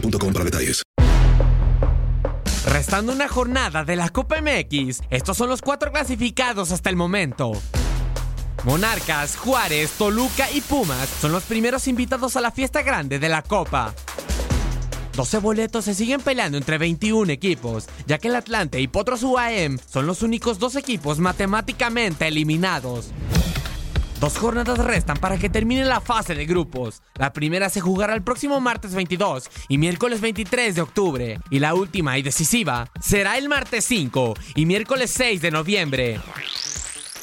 para detalles. Restando una jornada de la Copa MX, estos son los cuatro clasificados hasta el momento. Monarcas, Juárez, Toluca y Pumas son los primeros invitados a la fiesta grande de la Copa. 12 boletos se siguen peleando entre 21 equipos, ya que el Atlante y Potros UAM son los únicos dos equipos matemáticamente eliminados. Dos jornadas restan para que termine la fase de grupos. La primera se jugará el próximo martes 22 y miércoles 23 de octubre. Y la última y decisiva será el martes 5 y miércoles 6 de noviembre.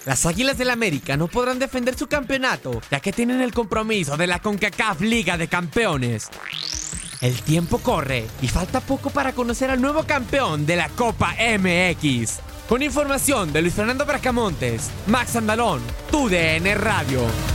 Las Águilas del América no podrán defender su campeonato, ya que tienen el compromiso de la CONCACAF Liga de Campeones. El tiempo corre y falta poco para conocer al nuevo campeón de la Copa MX. Con información de Luis Fernando Bracamontes, Max Andalón, TUDN Radio.